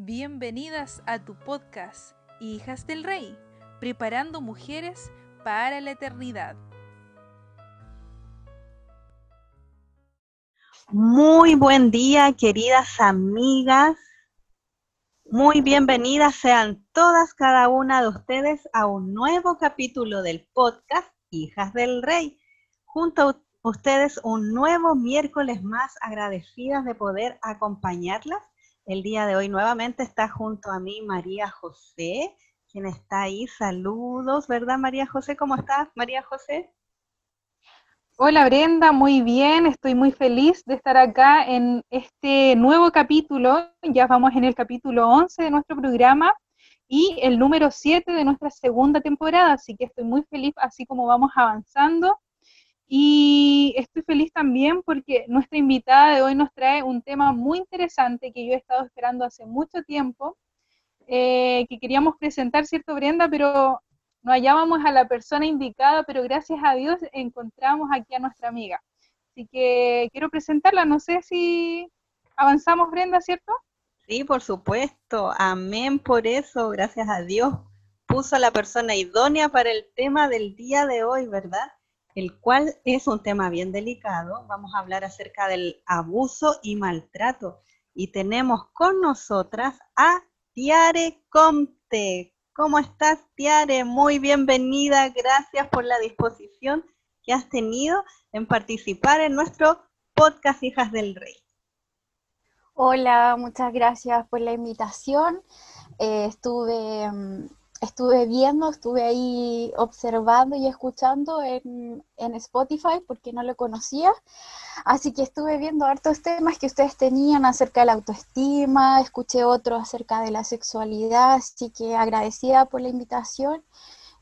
Bienvenidas a tu podcast, Hijas del Rey, preparando mujeres para la eternidad. Muy buen día, queridas amigas. Muy bienvenidas sean todas, cada una de ustedes a un nuevo capítulo del podcast Hijas del Rey. Junto a ustedes un nuevo miércoles más agradecidas de poder acompañarlas el día de hoy nuevamente está junto a mí María José, quien está ahí. Saludos, ¿verdad María José? ¿Cómo estás, María José? Hola Brenda, muy bien, estoy muy feliz de estar acá en este nuevo capítulo. Ya vamos en el capítulo 11 de nuestro programa y el número 7 de nuestra segunda temporada, así que estoy muy feliz así como vamos avanzando y estoy feliz también porque nuestra invitada de hoy nos trae un tema muy interesante que yo he estado esperando hace mucho tiempo, eh, que queríamos presentar, ¿cierto, Brenda? Pero no hallábamos a la persona indicada, pero gracias a Dios encontramos aquí a nuestra amiga. Así que quiero presentarla, no sé si avanzamos, Brenda, ¿cierto? Sí, por supuesto. Amén por eso, gracias a Dios. Puso a la persona idónea para el tema del día de hoy, ¿verdad? El cual es un tema bien delicado. Vamos a hablar acerca del abuso y maltrato. Y tenemos con nosotras a Tiare Comte. ¿Cómo estás, Tiare? Muy bienvenida. Gracias por la disposición que has tenido en participar en nuestro podcast Hijas del Rey. Hola, muchas gracias por la invitación. Eh, estuve mm, estuve viendo, estuve ahí observando y escuchando en, Spotify porque no lo conocía. Así que estuve viendo hartos temas que ustedes tenían acerca de la autoestima, escuché otro acerca de la sexualidad, así que agradecida por la invitación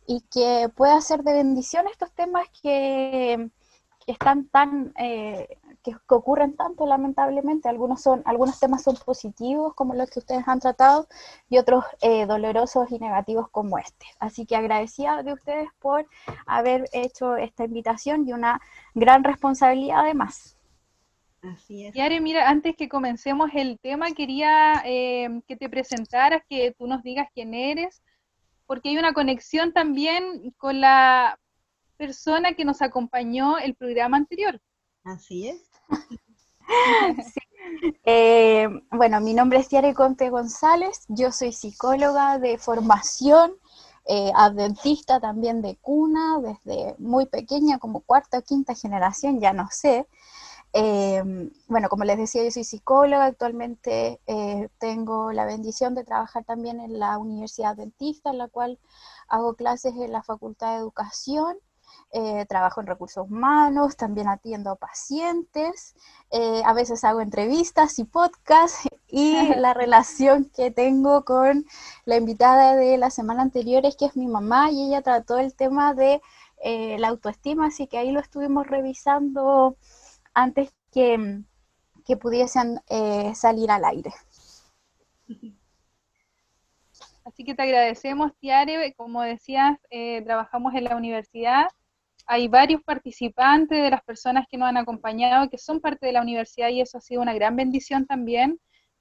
y que pueda ser de bendición estos temas que, están tan eh, que, ocurren tanto lamentablemente. Algunos, son, algunos temas son positivos, como los que ustedes han tratado, y otros eh, dolorosos y negativos como este. Así que agradecida de ustedes por haber hecho esta invitación y una gran responsabilidad además. Así es. Yare, mira, antes que comencemos el tema, quería eh, que te presentaras, que tú nos digas quién eres, porque hay una conexión también con la persona que nos acompañó el programa anterior. Así es. Eh, bueno, mi nombre es Tiare Conte González, yo soy psicóloga de formación, eh, adventista también de cuna, desde muy pequeña, como cuarta o quinta generación, ya no sé. Eh, bueno, como les decía, yo soy psicóloga, actualmente tengo la bendición de trabajar también en la Universidad Adventista, en la cual hago clases en la Facultad de Educación eh, trabajo en recursos humanos, también atiendo a pacientes, eh, a veces hago entrevistas y podcasts y la relación que tengo con la invitada de la semana anterior es que es mi mamá y ella trató el tema de eh, la autoestima, así que ahí lo estuvimos revisando antes que, que pudiesen salir al aire. Así que te agradecemos, Tiare. Como decías, trabajamos en la universidad hay varios participantes de las personas que nos han acompañado que son parte de la universidad y eso ha sido una gran bendición también,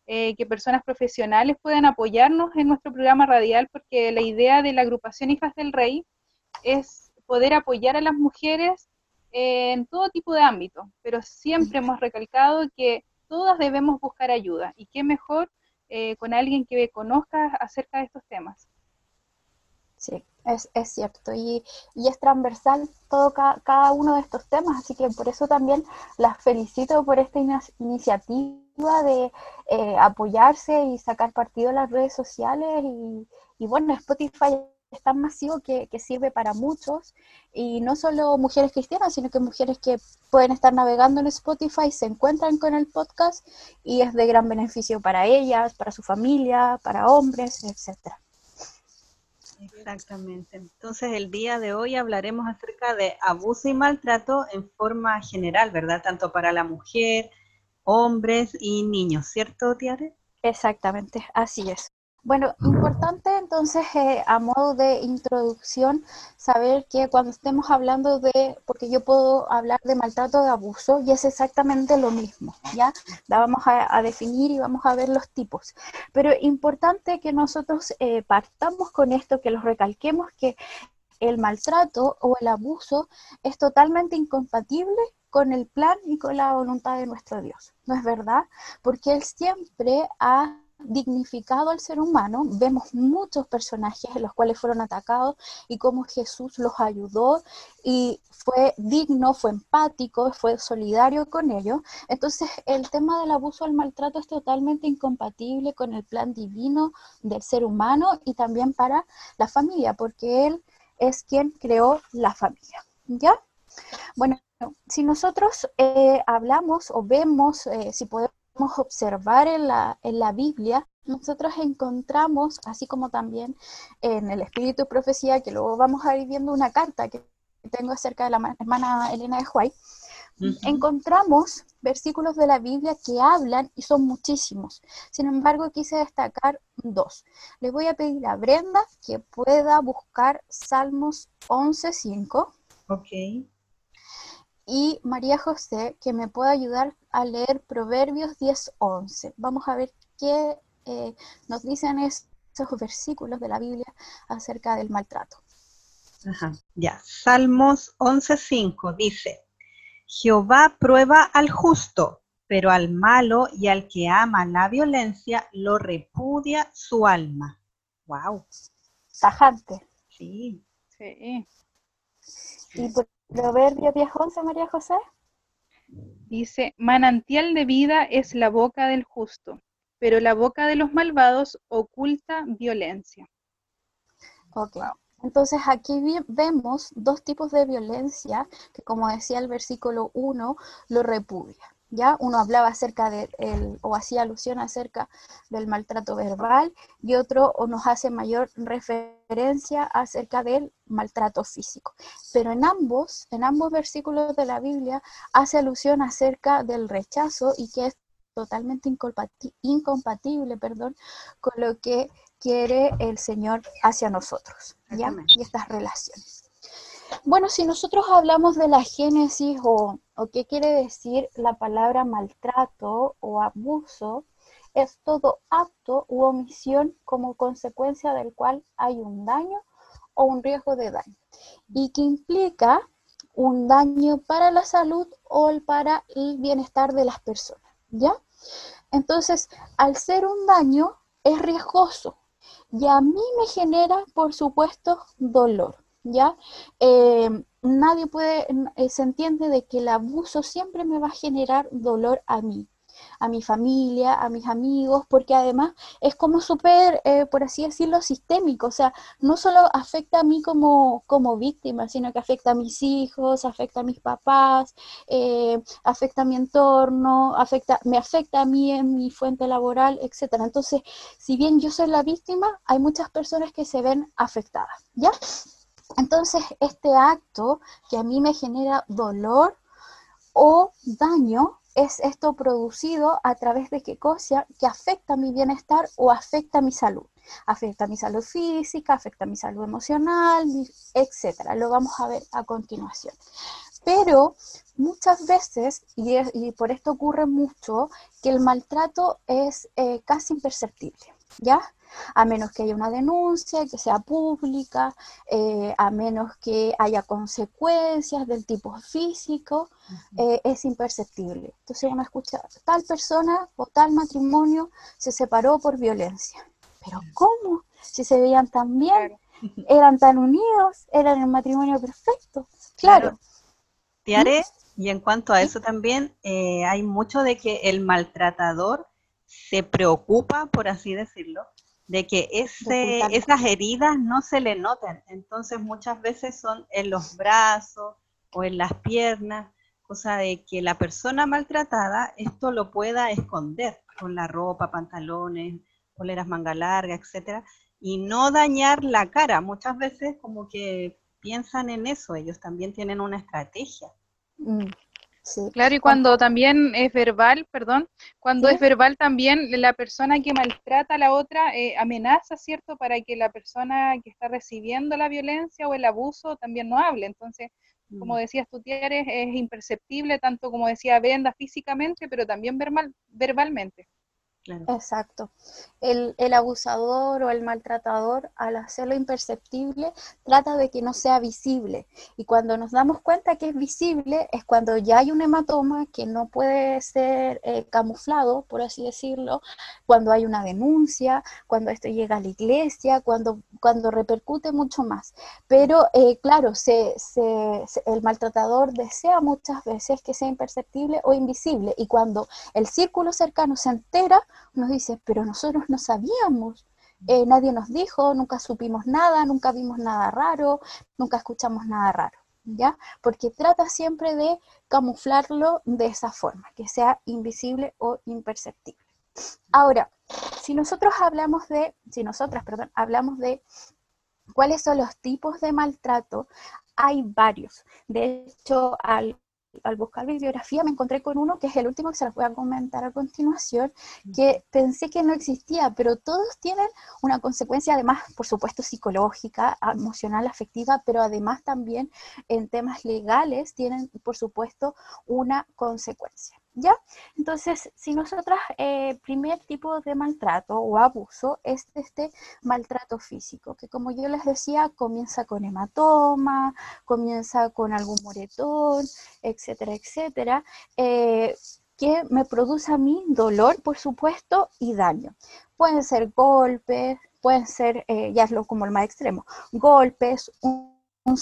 eh, que personas profesionales puedan apoyarnos en nuestro programa radial, porque la idea de la agrupación Hijas del Rey es poder apoyar a las mujeres en todo tipo de ámbito, pero siempre hemos recalcado que todas debemos buscar ayuda y qué mejor eh, con alguien que conozca acerca de estos temas. Sí, es, es cierto. Y, y, es transversal todo cada uno de estos temas, así que por eso también las felicito por esta iniciativa de eh, apoyarse y sacar partido en las redes sociales. Y, y bueno, Spotify es tan masivo que, que, sirve para muchos, y no solo mujeres cristianas, sino que mujeres que pueden estar navegando en Spotify, se encuentran con el podcast y es de gran beneficio para ellas, para su familia, para hombres, etcétera. Exactamente. Entonces, el día de hoy hablaremos acerca de abuso y maltrato en forma general, ¿verdad? Tanto para la mujer, hombres y niños, ¿cierto, Tiare? Exactamente, así es. Bueno, importante entonces eh, a modo de introducción saber que cuando estemos hablando de, porque yo puedo hablar de maltrato de abuso y es exactamente lo mismo, ¿ya? La vamos a, definir y vamos a ver los tipos. Pero importante que nosotros eh, partamos con esto, que los recalquemos, que el maltrato o el abuso es totalmente incompatible con el plan y con la voluntad de nuestro Dios. ¿No es verdad? Porque Él siempre ha dignificado al ser humano, vemos muchos personajes en los cuales fueron atacados y cómo Jesús los ayudó y fue digno, fue empático, fue solidario con ellos. Entonces, el tema del abuso al maltrato es totalmente incompatible con el plan divino del ser humano y también para la familia, porque Él es quien creó la familia. ¿Ya? Bueno, si nosotros eh, hablamos o vemos, eh, si podemos observar en la, en la Biblia, nosotros encontramos, así como también en el Espíritu de Profecía, que luego vamos a ir viendo una carta que tengo acerca de la hermana Elena de Huay, encontramos versículos de la Biblia que hablan y son muchísimos. Sin embargo, quise destacar dos. Le voy a pedir a Brenda que pueda buscar Salmos 11.5. Ok y María José que me pueda ayudar a leer Proverbios 10.11. Vamos a ver qué eh, nos dicen esos versículos de la Biblia acerca del maltrato. Ajá, ya. Salmos 11.5 dice, Jehová prueba al justo, pero al malo y al que ama la violencia lo repudia su alma. Wow. Tajante. Sí. Sí. Y por Proverbio 10.11, María José. Dice, manantial de vida es la boca del justo, pero la boca de los malvados oculta violencia. Ok. Entonces aquí vemos dos tipos de violencia que como decía el versículo 1, lo repudia. ¿Ya? Uno hablaba acerca de, el, o hacía alusión acerca del maltrato verbal y otro o nos hace mayor referencia acerca del maltrato físico. Pero en ambos, en ambos versículos de la Biblia hace alusión acerca del rechazo y que es totalmente incompatible, perdón, con lo que quiere el Señor hacia nosotros, ¿ya? Y estas relaciones. Bueno, si nosotros hablamos de la génesis o, qué quiere decir la palabra maltrato o abuso, es todo acto u omisión como consecuencia del cual hay un daño o un riesgo de daño y que implica un daño para la salud o para el bienestar de las personas, ¿ya? Entonces, al ser un daño, es riesgoso y a mí me genera, por supuesto, dolor. ¿ya? Eh, nadie puede, eh, se entiende de que el abuso siempre me va a generar dolor a mí, a mi familia, a mis amigos, porque además es como súper, eh, por así decirlo, sistémico, o sea, no solo afecta a mí como, como víctima, sino que afecta a mis hijos, afecta a mis papás, afecta a mi entorno, afecta, me afecta a mí en mi fuente laboral, etcétera. Entonces, si bien yo soy la víctima, hay muchas personas que se ven afectadas, ¿ya? Entonces, este acto que a mí me genera dolor o daño es esto producido a través de qué cosa que afecta mi bienestar o afecta mi salud. Afecta mi salud física, afecta mi salud emocional, etcétera. Lo vamos a ver a continuación. Pero muchas veces, y, por esto ocurre mucho, que el maltrato es eh, casi imperceptible, ¿ya? A menos que haya una denuncia, que sea pública, eh, a menos que haya consecuencias del tipo físico, eh, es imperceptible. Entonces uno escucha, tal persona o tal matrimonio se separó por violencia. Pero ¿cómo? Si se veían tan bien, eran tan unidos, eran el matrimonio perfecto. Claro. Tiare, ¿Mm? y en cuanto a eso también, eh, hay mucho de que el maltratador se preocupa, por así decirlo, de que ese, esas heridas no se le noten. Entonces muchas veces son en los brazos o en las piernas, cosa de que la persona maltratada esto lo pueda esconder con la ropa, pantalones, poleras manga larga, etcétera, y no dañar la cara. Muchas veces como que piensan en eso, ellos también tienen una estrategia. Mm. Sí. Claro, y cuando también es verbal, perdón, cuando ¿Sí? es verbal también la persona que maltrata a la otra eh, amenaza, ¿cierto? Para que la persona que está recibiendo la violencia o el abuso también no hable. Entonces, como Mm, decías tú, Tieres, es imperceptible, tanto como decía Brenda físicamente, pero también verbal, verbalmente. Exacto. El, el abusador o el maltratador, al hacerlo imperceptible, trata de que no sea visible. Y cuando nos damos cuenta que es visible, es cuando ya hay un hematoma que no puede ser eh, camuflado, por así decirlo, cuando hay una denuncia, cuando esto llega a la iglesia, cuando, cuando repercute mucho más. Pero eh, claro, se- se- el maltratador desea muchas veces que sea imperceptible o invisible. Y cuando el círculo cercano se entera, nos dice, pero nosotros no sabíamos, eh, nadie nos dijo, nunca supimos nada, nunca vimos nada raro, nunca escuchamos nada raro, ¿ya? Porque trata siempre de camuflarlo de esa forma, que sea invisible o imperceptible. Ahora, si nosotros hablamos de, si nosotras, perdón, hablamos de cuáles son los tipos de maltrato, hay varios. De hecho, al, al buscar bibliografía me encontré con uno que es el último que se los voy a comentar a continuación, que pensé que no existía, pero todos tienen una consecuencia además, por supuesto, psicológica, emocional, afectiva, pero además también en temas legales tienen, por supuesto, una consecuencia. ¿Ya? Entonces, si nosotras, eh, primer tipo de maltrato o abuso es este maltrato físico, que como yo les decía, comienza con hematoma, comienza con algún moretón, etcétera, etcétera, eh, que me produce a mí dolor, por supuesto, y daño. Pueden ser golpes, pueden ser, eh, ya es lo como el más extremo, golpes, un, un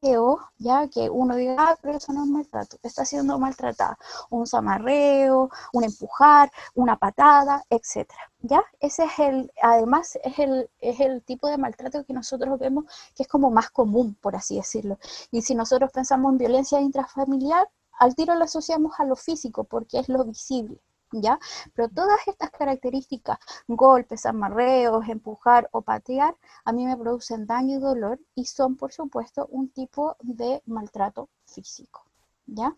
zamarreo, ya que uno diga, ah, pero eso no es maltrato, está siendo maltratada, un zamarreo, un empujar, una patada, etcétera, ¿ya? Ese es el, además es el, es el tipo de maltrato que nosotros vemos que es como más común, por así decirlo. Y si nosotros pensamos en violencia intrafamiliar, al tiro lo asociamos a lo físico porque es lo visible, ¿ya? Pero todas estas características, golpes, amarreos, empujar o patear, a mí me producen daño y dolor y son, por supuesto, un tipo de maltrato físico, ¿ya?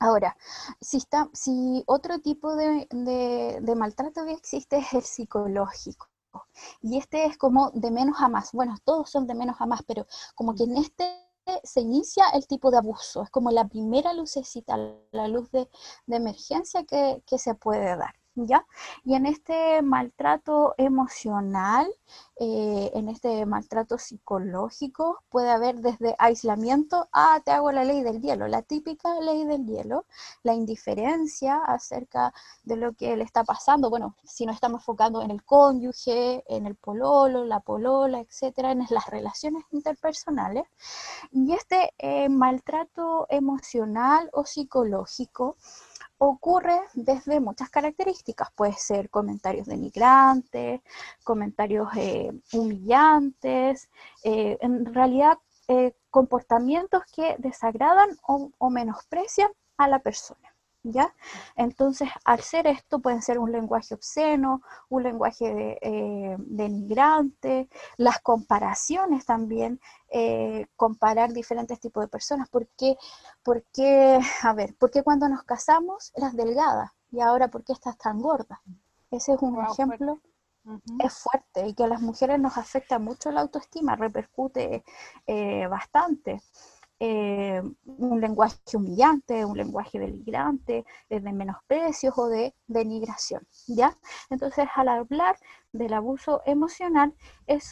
Ahora, si, está, si otro tipo de, de, de maltrato que existe es el psicológico. Y este es como de menos a más. Bueno, todos son de menos a más, pero como que en este se inicia el tipo de abuso. Es como la primera lucecita, la luz de, emergencia que, se puede dar. ¿Ya? Y en este maltrato emocional, eh, en este maltrato psicológico, puede haber desde aislamiento a te hago la ley del hielo, la típica ley del hielo, la indiferencia acerca de lo que le está pasando. Bueno, si nos estamos enfocando en el cónyuge, en el pololo, la polola, etcétera, en las relaciones interpersonales. Y este eh, maltrato emocional o psicológico ocurre desde muchas características. Puede ser comentarios denigrantes, comentarios eh, humillantes, eh, en realidad eh, comportamientos que desagradan o, o, menosprecian a la persona. ¿Ya? Entonces, al ser esto, pueden ser un lenguaje obsceno, un lenguaje de, eh, denigrante, las comparaciones también, eh, comparar diferentes tipos de personas. ¿Por qué? Porque, a ver, ¿por qué cuando nos casamos eras delgada y ahora por qué estás tan gorda? Ese es un wow, ejemplo. Uh -huh. Es fuerte y que a las mujeres nos afecta mucho la autoestima, repercute eh, bastante. Eh, un lenguaje humillante, un lenguaje deligrante, de menosprecios o de denigración, ¿ya? Entonces, al hablar del abuso emocional,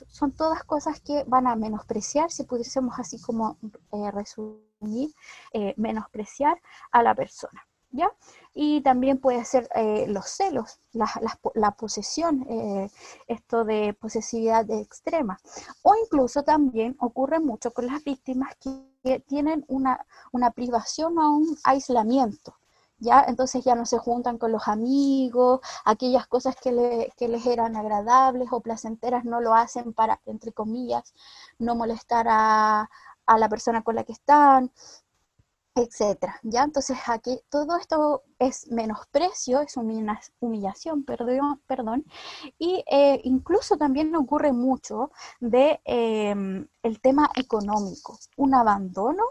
son todas cosas que van a menospreciar, si pudiésemos así como eh, resumir, eh, menospreciar a la persona. ¿Ya? Y también puede ser eh, los celos, la, la, posesión, eh, esto de posesividad extrema. O incluso también ocurre mucho con las víctimas que, que tienen una, una privación o un aislamiento. ¿Ya? Entonces ya no se juntan con los amigos, aquellas cosas que, le, que, les eran agradables o placenteras no lo hacen para, entre comillas, no molestar a, a la persona con la que están, etcétera, ¿ya? Entonces aquí todo esto es menosprecio, es humillación, perdón, perdón y eh, incluso también ocurre mucho de eh, el tema económico, un abandono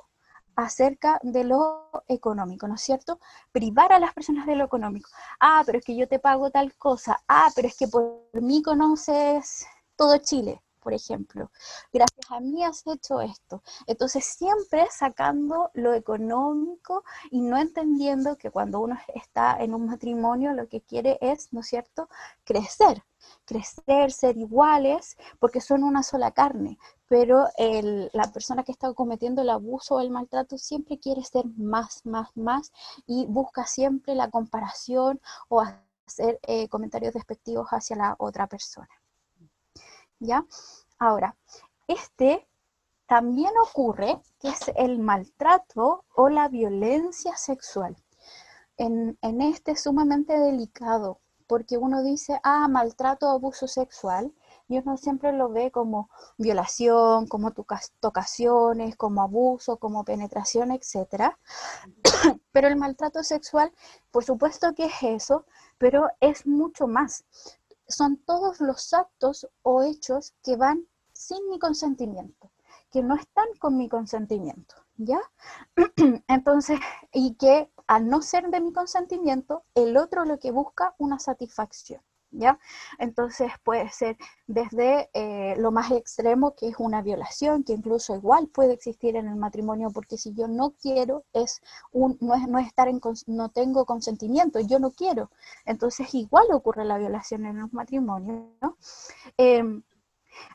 acerca de lo económico, ¿no es cierto? Privar a las personas de lo económico. Ah, pero es que yo te pago tal cosa. Ah, pero es que por mí conoces todo Chile, por ejemplo. Gracias a mí has hecho esto. Entonces, siempre sacando lo económico y no entendiendo que cuando uno está en un matrimonio lo que quiere es, ¿no es cierto?, crecer crecer, ser iguales, porque son una sola carne, pero la persona que está cometiendo el abuso o el maltrato siempre quiere ser más, más, más y busca siempre la comparación o hacer eh, comentarios despectivos hacia la otra persona. ¿Ya? Ahora, este también ocurre que es el maltrato o la violencia sexual. En, en este es sumamente delicado porque uno dice, ah, maltrato o abuso sexual, y uno siempre lo ve como violación, como tocaciones, como abuso, como penetración, etc. pero el maltrato sexual, por supuesto que es eso, pero es mucho más. Son todos los actos o hechos que van sin mi consentimiento, que no están con mi consentimiento, ¿ya? Entonces, y que al no ser de mi consentimiento, el otro lo que busca una satisfacción. ¿Ya? Entonces puede ser desde eh, lo más extremo, que es una violación, que incluso igual puede existir en el matrimonio, porque si yo no quiero, es un, no, es, no estar en, no tengo consentimiento, yo no quiero. Entonces igual ocurre la violación en los matrimonios. Em,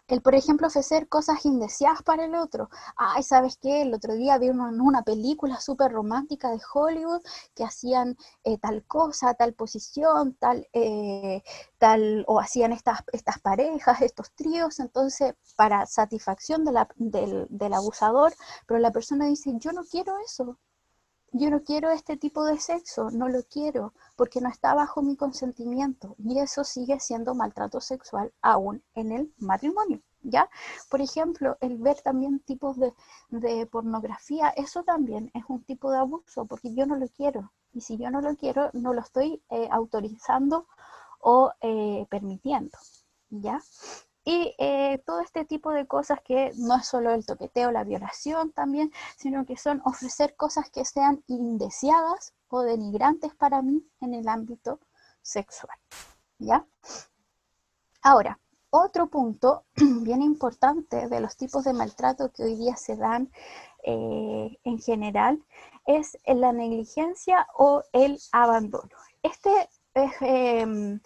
el, por ejemplo, ofrecer cosas indeseadas para el otro. Ay, ¿sabes qué? El otro día vi una, película súper romántica de Hollywood que hacían eh, tal cosa, tal posición, tal, eh, tal, o hacían estas, estas parejas, estos tríos, entonces, para satisfacción de la, del, del abusador, pero la persona dice, yo no quiero eso, yo no quiero este tipo de sexo, no lo quiero, porque no está bajo mi consentimiento. Y eso sigue siendo maltrato sexual aún en el matrimonio. ¿Ya? Por ejemplo, el ver también tipos de, pornografía, eso también es un tipo de abuso, porque yo no lo quiero. Y si yo no lo quiero, no lo estoy eh, autorizando o eh, permitiendo. ¿Ya? Y eh, todo este tipo de cosas que no es solo el toqueteo, la violación también, sino que son ofrecer cosas que sean indeseadas o denigrantes para mí en el ámbito sexual. ¿Ya? Ahora, otro punto bien importante de los tipos de maltrato que hoy día se dan eh, en general es la negligencia o el abandono. Este es em,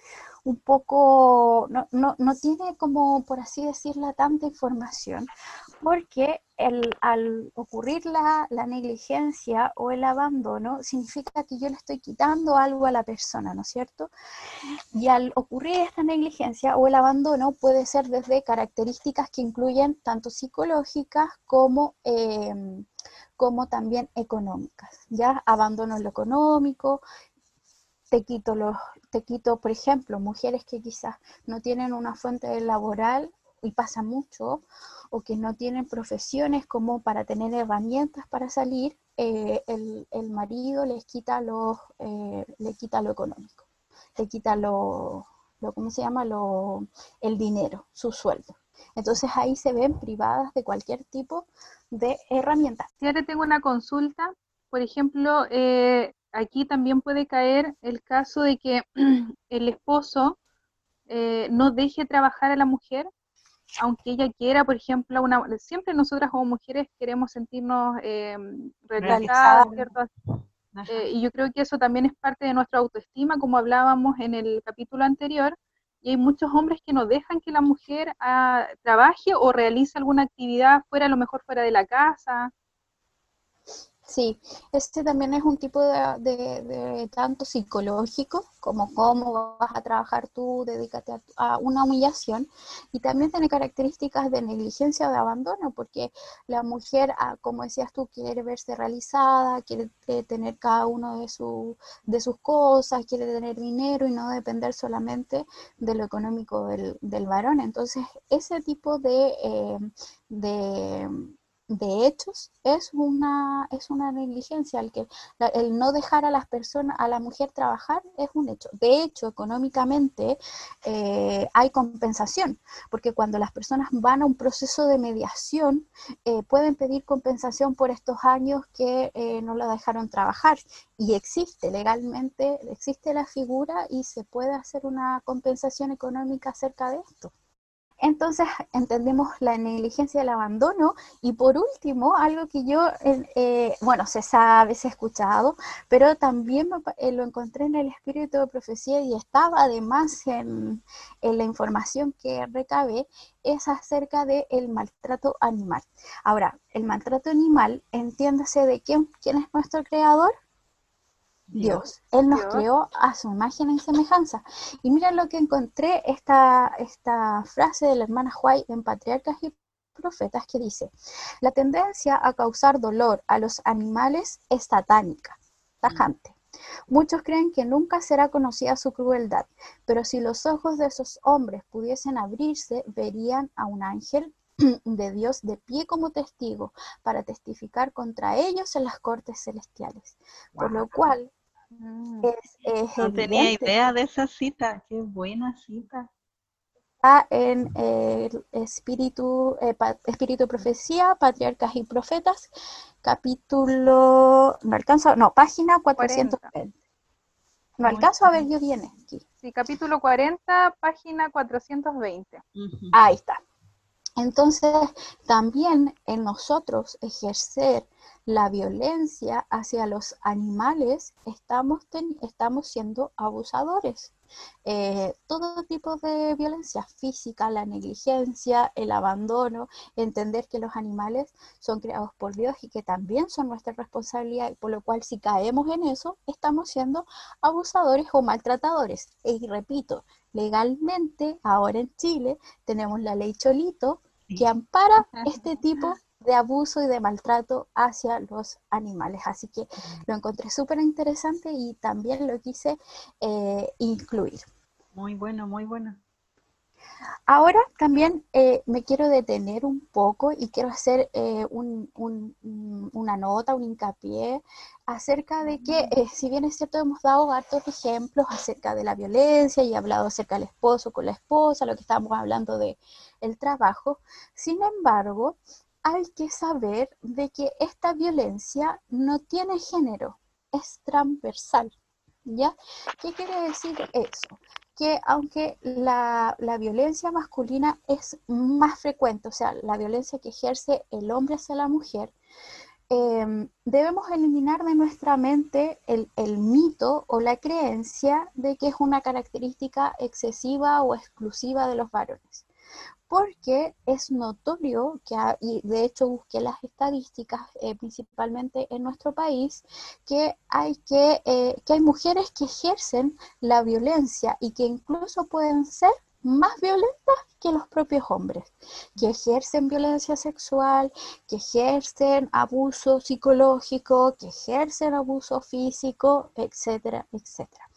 un poco, no, no, no, tiene como, por así decirlo, tanta información, porque el, al ocurrir la, la, negligencia o el abandono, significa que yo le estoy quitando algo a la persona, ¿no es cierto? Y al ocurrir esta negligencia o el abandono puede ser desde características que incluyen tanto psicológicas como... Em, como también económicas, ¿ya? Abandono en lo económico, te quito los, te quito, por ejemplo, mujeres que quizás no tienen una fuente laboral y pasa mucho, o que no tienen profesiones como para tener herramientas para salir, eh, el, marido les quita los, eh, le quita lo económico, le quita lo, lo, ¿cómo se llama? Lo, el dinero, su sueldo. Entonces ahí se ven privadas de cualquier tipo de herramientas. Si ahora tengo una consulta, por ejemplo, eh, aquí también puede caer el caso de que el esposo eh, no deje trabajar a la mujer, aunque ella quiera, por ejemplo, una, siempre nosotras como mujeres queremos sentirnos eh, realizadas, ¿cierto? Eh, y yo creo que eso también es parte de nuestra autoestima, como hablábamos en el capítulo anterior, y hay muchos hombres que no dejan que la mujer ah, trabaje o realice alguna actividad fuera, a lo mejor fuera de la casa, Sí, este también es un tipo de, tanto psicológico como cómo vas a trabajar tú, dedícate a, una humillación y también tiene características de negligencia o de abandono porque la mujer, ah, como decías tú, quiere verse realizada, quiere eh, tener cada uno de, su, de sus cosas, quiere tener dinero y no depender solamente de lo económico del, varón. Entonces, ese tipo de, eh, de de hechos es una, es una negligencia. El, que, el no dejar a las personas, a la mujer trabajar es un hecho. De hecho, económicamente eh, hay compensación, porque cuando las personas van a un proceso de mediación, eh, pueden pedir compensación por estos años que eh, no la dejaron trabajar. Y existe legalmente, existe la figura y se puede hacer una compensación económica acerca de esto. Entonces entendemos la negligencia del abandono y por último, algo que yo, eh, bueno, se sabe, se ha escuchado, pero también eh, lo encontré en el espíritu de profecía y estaba además en, la información que recabé, es acerca del maltrato animal. Ahora, el maltrato animal, entiéndase de quién, quién es nuestro creador, Dios. Él nos creó a su imagen y semejanza. Y mira lo que encontré, esta, esta frase de la hermana White en Patriarcas y Profetas que dice, la tendencia a causar dolor a los animales es satánica, tajante. Muchos creen que nunca será conocida su crueldad, pero si los ojos de esos hombres pudiesen abrirse, verían a un ángel de Dios de pie como testigo para testificar contra ellos en las cortes celestiales. Por lo cual Mm. no tenía idea de esa cita, qué buena cita. Está en el Espíritu, eh, Espíritu Profecía, Patriarcas y Profetas, capítulo, no alcanzo, no, página 420. No alcanzo a ver, yo viene aquí. Sí, capítulo 40, página 420. Ahí está. Entonces, también en nosotros ejercer la violencia hacia los animales, estamos, estamos siendo abusadores. Eh, todo tipo de violencia física, la negligencia, el abandono, entender que los animales son creados por Dios y que también son nuestra responsabilidad, y por lo cual si caemos en eso, estamos siendo abusadores o maltratadores. Y repito, legalmente, ahora en Chile, tenemos la ley Cholito que ampara este tipo de abuso y de maltrato hacia los animales. Así que lo encontré súper interesante y también lo quise eh, incluir. Muy bueno, muy bueno. Ahora también eh, me quiero detener un poco y quiero hacer eh, una nota, un hincapié acerca de que, si bien es cierto, hemos dado hartos ejemplos acerca de la violencia y hablado acerca del esposo con la esposa, lo que estábamos hablando de el trabajo, sin embargo, hay que saber de que esta violencia no tiene género, es transversal. ¿Ya? ¿Qué quiere decir eso? Que aunque la, violencia masculina es más frecuente, o sea, la violencia que ejerce el hombre hacia la mujer, em, debemos eliminar de nuestra mente el, el, mito o la creencia de que es una característica excesiva o exclusiva de los varones porque es notorio que, y de hecho busqué las estadísticas eh, principalmente en nuestro país, que hay, que, eh, que hay mujeres que ejercen la violencia y que incluso pueden ser más violentas que los propios hombres, que ejercen violencia sexual, que ejercen abuso psicológico, que ejercen abuso físico, etcétera, etcétera.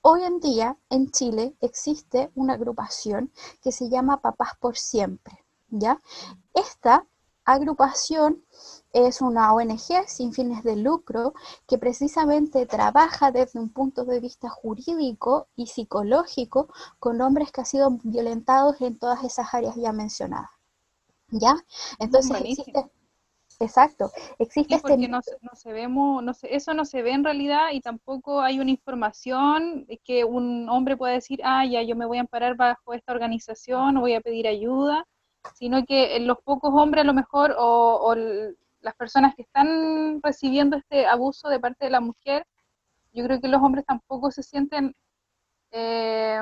Hoy en día en Chile existe una agrupación que se llama Papás por Siempre, ¿ya? Esta agrupación es una ONG sin fines de lucro que precisamente trabaja desde un punto de vista jurídico y psicológico con hombres que han sido violentados en todas esas áreas ya mencionadas. ¿Ya? Entonces existe, Exacto, existe este porque no, se no eso no se ve en realidad y tampoco hay una información que un hombre pueda decir, ah, ya yo me voy a amparar bajo esta organización o voy a pedir ayuda, sino que los pocos hombres a lo mejor o, las personas que están recibiendo este abuso de parte de la mujer, yo creo que los hombres tampoco se sienten eh,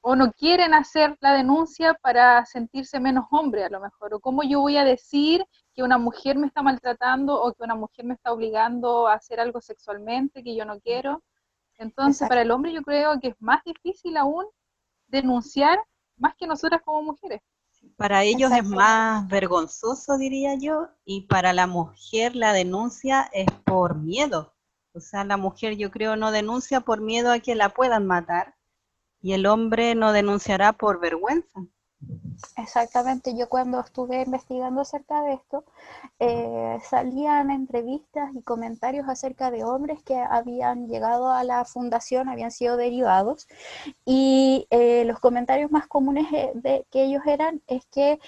o no quieren hacer la denuncia para sentirse menos hombre a lo mejor, o cómo yo voy a decir que una mujer me está maltratando o que una mujer me está obligando a hacer algo sexualmente que yo no quiero. Entonces, para el hombre yo creo que es más difícil aún denunciar más que nosotras como mujeres. Para ellos es más vergonzoso, diría yo, y para la mujer la denuncia es por miedo. O sea, la mujer yo creo no denuncia por miedo a que la puedan matar, y el hombre no denunciará por vergüenza. Exactamente, yo cuando estuve investigando acerca de esto, eh, salían entrevistas y comentarios acerca de hombres que habían llegado a la fundación, habían sido derivados, y eh, los comentarios más comunes eh, de, que ellos eran es que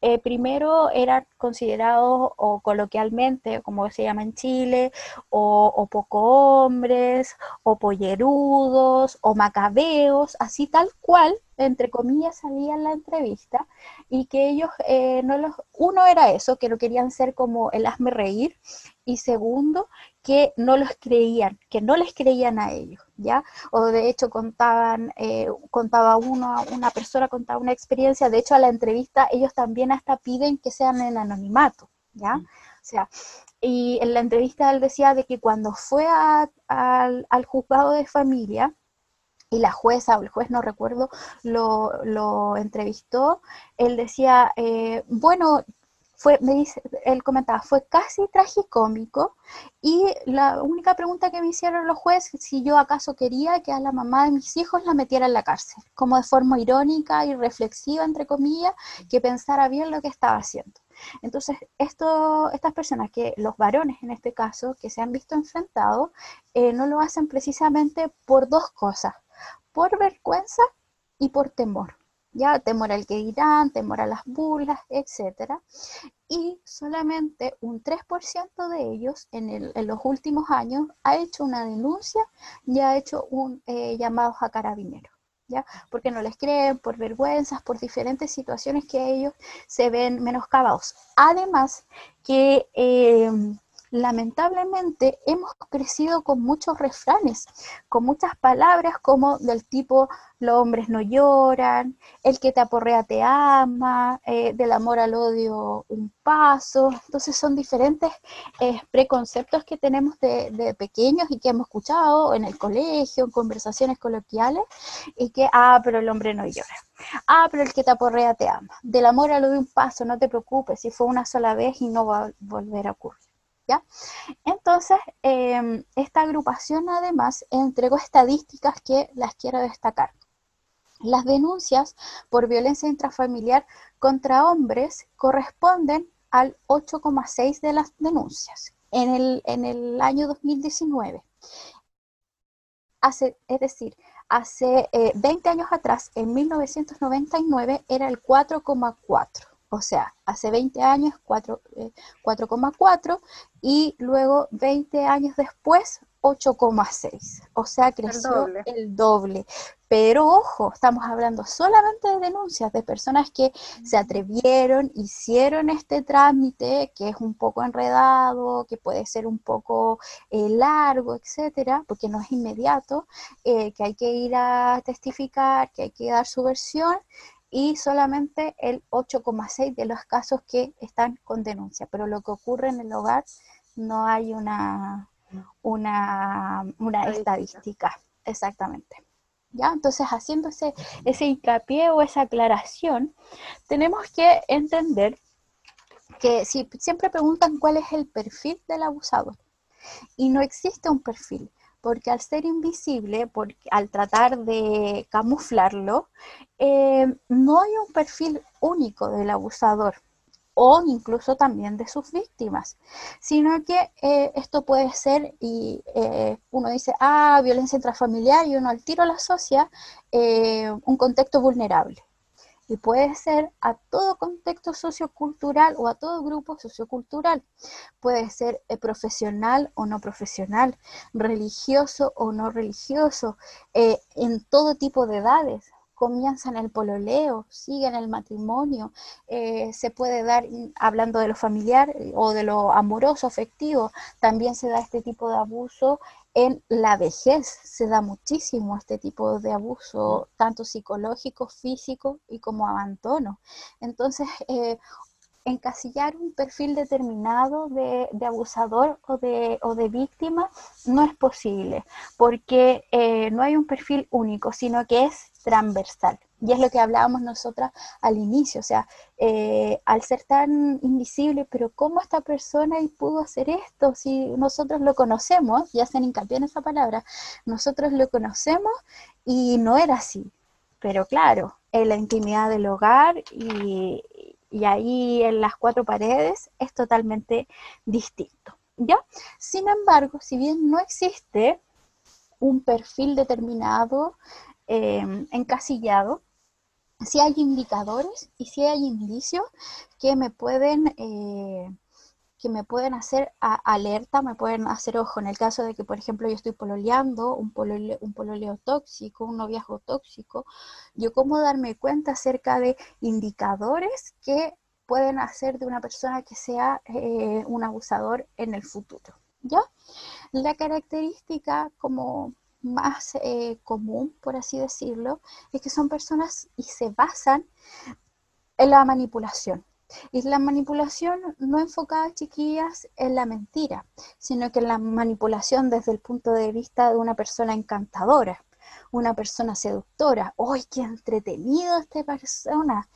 eh, primero eran considerados o coloquialmente, como se llama en Chile, o, poco hombres, o pollerudos, o macabeos, así tal cual, entre comillas, salía en la entrevista, y que ellos eh, no los, uno era eso, que no querían ser como el hazme reír, y segundo, que no los creían, que no les creían a ellos, ¿ya? O de hecho contaban, eh, contaba uno, una persona contaba una experiencia, de hecho a la entrevista ellos también hasta piden que sean en anonimato, ¿ya? Mm. O sea, y en la entrevista él decía de que cuando fue al, juzgado de familia, y la jueza o el juez, no recuerdo, lo, entrevistó, él decía, eh, bueno, fue, me dice, él comentaba, fue casi tragicómico y la única pregunta que me hicieron los jueces, si yo acaso quería que a la mamá de mis hijos la metiera en la cárcel, como de forma irónica y reflexiva, entre comillas, que pensara bien lo que estaba haciendo. Entonces, esto, estas personas, que los varones en este caso, que se han visto enfrentados, eh, no lo hacen precisamente por dos cosas, por vergüenza y por temor ya temor al que dirán, temor a las burlas, etc. Y solamente un 3% de ellos en, los últimos años ha hecho una denuncia y ha hecho un eh, llamado a carabineros. ¿Ya? Porque no les creen, por vergüenzas, por diferentes situaciones que ellos se ven menoscabados. Además, que eh, lamentablemente hemos crecido con muchos refranes, con muchas palabras como del tipo los hombres no lloran, el que te aporrea te ama, eh, del amor al odio un paso. Entonces son diferentes eh, preconceptos que tenemos de, de, pequeños y que hemos escuchado en el colegio, en conversaciones coloquiales, y que, ah, pero el hombre no llora. Ah, pero el que te aporrea te ama. Del amor al odio un paso, no te preocupes, si fue una sola vez y no va a volver a ocurrir. Entonces, em, esta agrupación además entregó estadísticas que las quiero destacar. Las denuncias por violencia intrafamiliar contra hombres corresponden al 8,6 de las denuncias en el, año 2019. Hace, es decir, hace 20 eh, años atrás, en 1999, era el 4,4. O sea, hace 20 años 4,4 eh, y luego 20 años después 8,6. O sea, creció el doble. Pero ojo, estamos hablando solamente de denuncias de personas que se atrevieron, hicieron este trámite, que es un poco enredado, que puede ser un poco eh, largo, etcétera, porque no es inmediato, eh, que hay que ir a testificar, que hay que dar su versión y solamente el 8,6 de los casos que están con denuncia. Pero lo que ocurre en el hogar no hay una, una, estadística. Exactamente. ¿Ya? Entonces, haciendo ese, ese hincapié o esa aclaración, tenemos que entender que si siempre preguntan cuál es el perfil del abusador, y no existe un perfil, porque al ser invisible, al tratar de camuflarlo, eh, no hay un perfil único del abusador o incluso también de sus víctimas, sino que eh, esto puede ser, y eh, uno dice, ah, violencia intrafamiliar, y uno al tiro la asocia un contexto vulnerable y puede ser a todo contexto sociocultural o a todo grupo sociocultural. Puede ser eh, profesional o no profesional, religioso o no religioso, eh, en todo tipo de edades. Comienzan el pololeo, siguen el matrimonio, eh, se puede dar, hablando de lo familiar o de lo amoroso, afectivo, también se da este tipo de abuso en la vejez se da muchísimo este tipo de abuso, tanto psicológico, físico y como abandono. Entonces, eh, encasillar un perfil determinado de, abusador o de, o de, víctima no es posible, porque eh, no hay un perfil único, sino que es transversal. Y es lo que hablábamos nosotras al inicio, o sea, eh, al ser tan invisible, pero ¿cómo esta persona pudo hacer esto? Si nosotros lo conocemos, y hacen hincapié en esa palabra, nosotros lo conocemos y no era así. Pero claro, en la intimidad del hogar y, y ahí en las cuatro paredes es totalmente distinto. ¿Ya? Sin embargo, si bien no existe un perfil determinado eh, encasillado, si hay indicadores y si hay indicios que me pueden eh, que me pueden hacer alerta, me pueden hacer ojo en el caso de que, por ejemplo, yo estoy pololeando, un, pololeo, un pololeo tóxico, un noviazgo tóxico, yo cómo darme cuenta acerca de indicadores que pueden hacer de una persona que sea eh, un abusador en el futuro. ¿Ya? La característica como más eh, común, por así decirlo, es que son personas y se basan en la manipulación. Y la manipulación no enfocada, chiquillas, en la mentira, sino que en la manipulación desde el punto de vista de una persona encantadora, una persona seductora. ¡Ay, qué entretenido esta persona!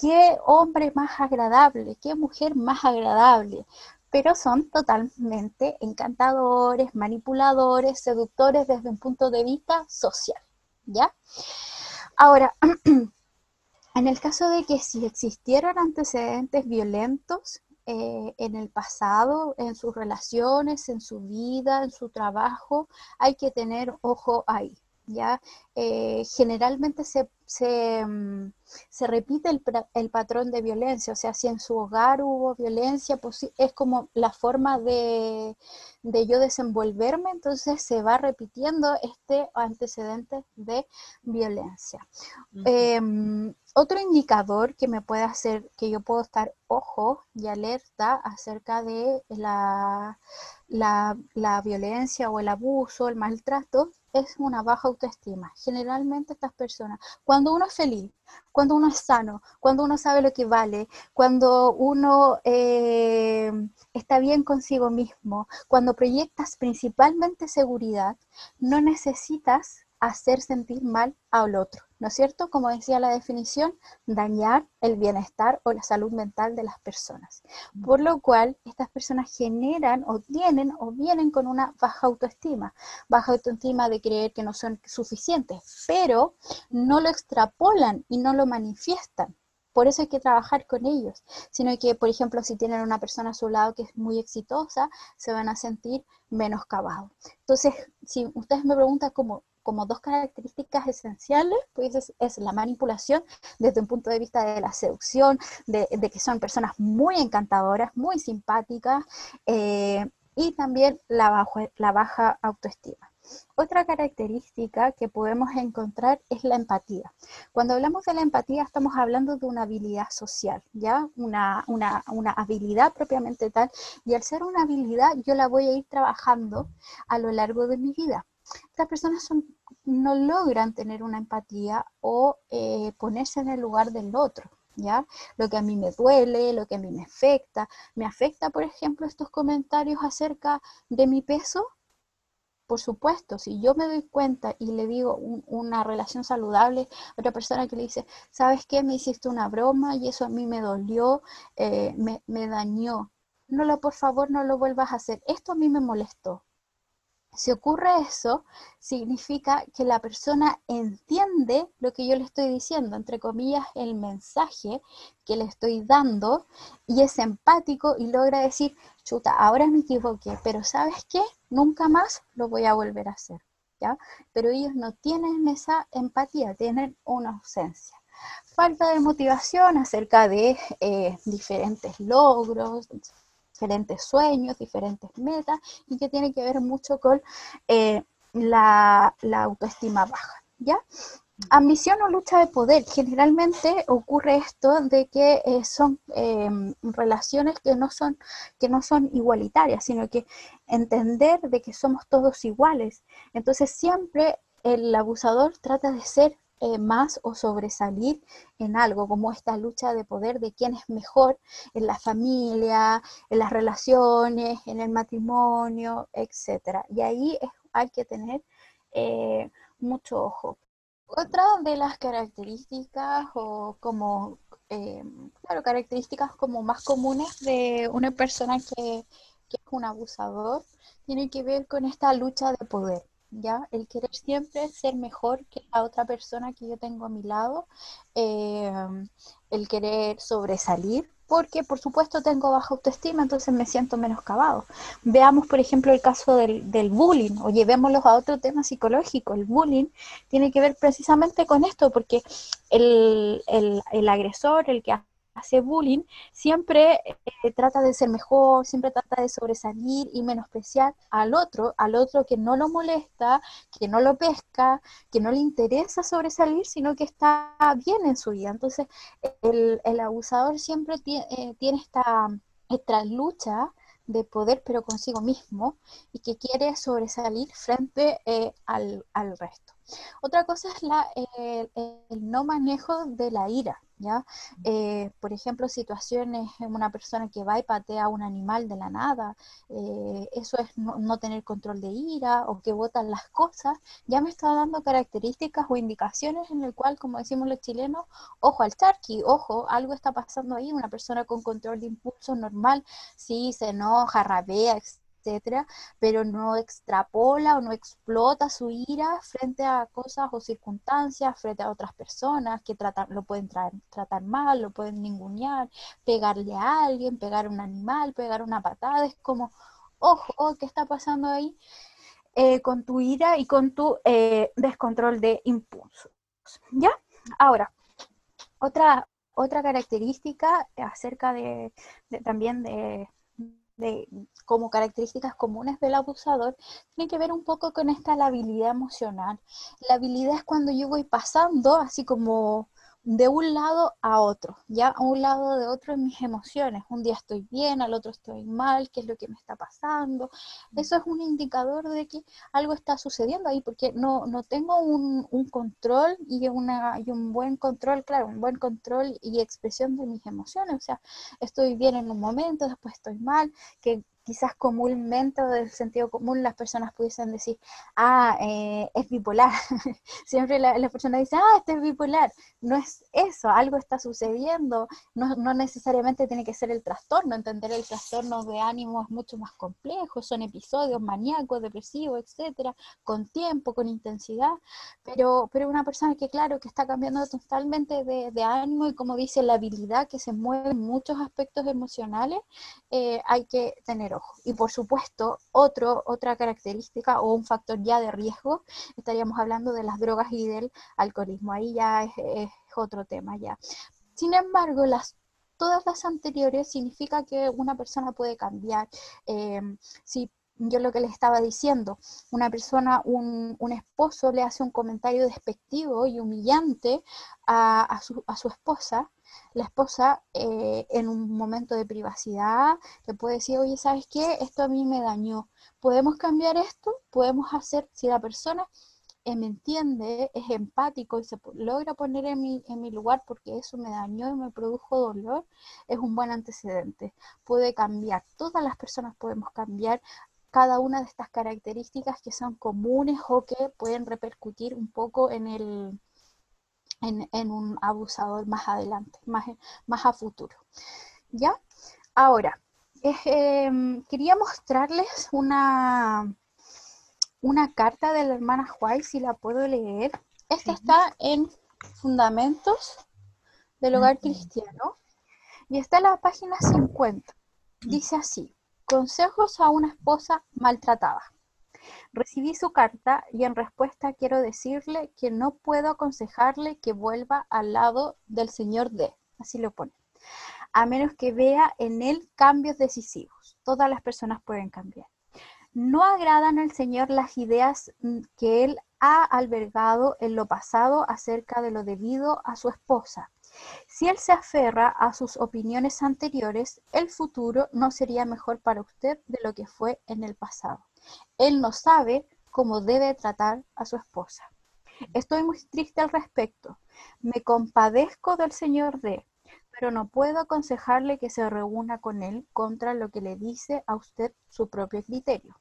qué hombre más agradable, qué mujer más agradable, pero son totalmente encantadores, manipuladores, seductores desde un punto de vista social, ¿ya? Ahora, en el caso de que si existieran antecedentes violentos eh, en el pasado, en sus relaciones, en su vida, en su trabajo, hay que tener ojo ahí, ¿ya? Eh, generalmente se, mm, se, repite el, el, patrón de violencia, o sea, si en su hogar hubo violencia, pues es como la forma de, de yo desenvolverme, entonces se va repitiendo este antecedente de violencia. Em, otro indicador que me puede hacer que yo puedo estar ojo y alerta acerca de la, la, la violencia o el abuso, el maltrato, es una baja autoestima. Generalmente estas personas, cuando uno es feliz, cuando uno es sano, cuando uno sabe lo que vale, cuando uno eh, está bien consigo mismo, cuando proyectas principalmente seguridad, no necesitas hacer sentir mal al otro, ¿no es cierto? Como decía la definición, dañar el bienestar o la salud mental de las personas. Por lo cual, estas personas generan o tienen o vienen con una baja autoestima, baja autoestima de creer que no son suficientes, pero no lo extrapolan y no lo manifiestan. Por eso hay que trabajar con ellos, sino que, por ejemplo, si tienen una persona a su lado que es muy exitosa, se van a sentir menoscabados. Entonces, si ustedes me preguntan cómo como dos características esenciales, pues es, la manipulación desde un punto de vista de la seducción, de, que son personas muy encantadoras, muy simpáticas, eh, y también la, la baja autoestima. Otra característica que podemos encontrar es la empatía. Cuando hablamos de la empatía estamos hablando de una habilidad social, ¿ya? Una, una, una, habilidad propiamente tal, y al ser una habilidad yo la voy a ir trabajando a lo largo de mi vida estas personas no logran tener una empatía o eh, ponerse en el lugar del otro. ¿Ya? Lo que a mí me duele, lo que a mí me afecta. Me afecta, por ejemplo, estos comentarios acerca de mi peso. Por supuesto, si yo me doy cuenta y le digo una relación saludable a otra persona que le dice, ¿sabes qué? Me hiciste una broma y eso a mí me dolió, eh, me, me dañó. No lo, por favor, no lo vuelvas a hacer. Esto a mí me molestó. Si ocurre eso, significa que la persona entiende lo que yo le estoy diciendo, entre comillas, el mensaje que le estoy dando y es empático y logra decir, chuta, ahora me equivoqué, pero ¿sabes qué? Nunca más lo voy a volver a hacer, ¿ya? Pero ellos no tienen esa empatía, tienen una ausencia. Falta de motivación acerca de eh, diferentes logros, diferentes sueños, diferentes metas y que tiene que ver mucho con eh, la, autoestima baja, ¿ya? Ambición o lucha de poder. Generalmente ocurre esto de que eh, son em, relaciones que no son, que no son igualitarias, sino que entender de que somos todos iguales. Entonces siempre el abusador trata de ser eh, más o sobresalir en algo, como esta lucha de poder de quién es mejor en la familia, en las relaciones, en el matrimonio, etc. Y ahí hay que tener eh, mucho ojo. Otra de las características o como, eh, claro, características como más comunes de una persona que es un abusador, tiene que ver con esta lucha de poder. ¿Ya? El querer siempre ser mejor que la otra persona que yo tengo a mi lado, eh, el querer sobresalir, porque por supuesto tengo baja autoestima, entonces me siento menoscabado. Veamos, por ejemplo, el caso del, del, bullying, o llevémoslo a otro tema psicológico. El bullying tiene que ver precisamente con esto, porque el, el, el agresor, el que hace bullying, siempre eh, trata de ser mejor, siempre trata de sobresalir y menospreciar al otro, al otro que no lo molesta, que no lo pesca, que no le interesa sobresalir, sino que está bien en su vida. Entonces, el, el abusador siempre tiene, eh, tiene esta, esta lucha de poder, pero consigo mismo, y que quiere sobresalir frente eh, al, al, resto. Otra cosa es la, el, el no manejo de la ira. ¿Ya? Eh, por ejemplo, situaciones en una persona que va y patea a un animal de la nada, eh, eso es no, tener control de ira o que botan las cosas, ya me está dando características o indicaciones en el cual, como decimos los chilenos, ojo al charqui, ojo, algo está pasando ahí, una persona con control de impulso normal, sí, se enoja, rabea, etcétera, pero no extrapola o no explota su ira frente a cosas o circunstancias, frente a otras personas que tratan, lo pueden tratar mal, lo pueden ningunear, pegarle a alguien, pegar a un animal, pegar una patada, es como, ojo, ¿qué está pasando ahí? Eh, con tu ira y con tu eh, descontrol de impulsos. ¿Ya? Ahora, otra, otra característica acerca de también de, de, como características comunes del abusador, tiene que ver un poco con esta labilidad emocional. La habilidad es cuando yo voy pasando así como de un lado a otro, ya a un lado de otro en mis emociones. Un día estoy bien, al otro estoy mal, qué es lo que me está pasando. Eso es un indicador de que algo está sucediendo ahí, porque no, no tengo un, un control y, una, y un buen control, claro, un buen control y expresión de mis emociones. O sea, estoy bien en un momento, después estoy mal, que quizás comúnmente o del sentido común las personas pudiesen decir, ah, eh, es bipolar. Siempre las la personas dicen, ah, este es bipolar. No es eso, algo está sucediendo. No, no, necesariamente tiene que ser el trastorno. Entender el trastorno de ánimo es mucho más complejo. Son episodios maníacos, depresivos, etcétera, con tiempo, con intensidad. Pero, pero una persona que, claro, que está cambiando totalmente de, de ánimo y como dice, la habilidad que se mueve en muchos aspectos emocionales, eh, hay que tener y por supuesto, otro, otra característica o un factor ya de riesgo, estaríamos hablando de las drogas y del alcoholismo. Ahí ya es, otro tema ya. Sin embargo, las todas las anteriores significa que una persona puede cambiar. Eh, si yo lo que les estaba diciendo, una persona, un, un, esposo le hace un comentario despectivo y humillante a, a, su, a su esposa, la esposa eh, en un momento de privacidad le puede decir, oye, ¿sabes qué? Esto a mí me dañó. ¿Podemos cambiar esto? ¿Podemos hacer, si la persona eh, me entiende, es empático y se logra poner en mi, en mi lugar porque eso me dañó y me produjo dolor, es un buen antecedente. Puede cambiar. Todas las personas podemos cambiar cada una de estas características que son comunes o que pueden repercutir un poco en el, en, un abusador más adelante, más, más a futuro. ¿Ya? Ahora, em, quería mostrarles una, una carta de la hermana White, si la puedo leer. Esta está en Fundamentos del Hogar Cristiano y está en la página 50. Dice así, consejos a una esposa maltratada. Recibí su carta y en respuesta quiero decirle que no puedo aconsejarle que vuelva al lado del señor D, así lo pone, a menos que vea en él cambios decisivos. Todas las personas pueden cambiar. No agradan al Señor las ideas mm, que él ha albergado en lo pasado acerca de lo debido a su esposa. Si él se aferra a sus opiniones anteriores, el futuro no sería mejor para usted de lo que fue en el pasado. Él no sabe cómo debe tratar a su esposa. Estoy muy triste al respecto. Me compadezco del señor D, pero no puedo aconsejarle que se reúna con él contra lo que le dice a usted su propio criterio.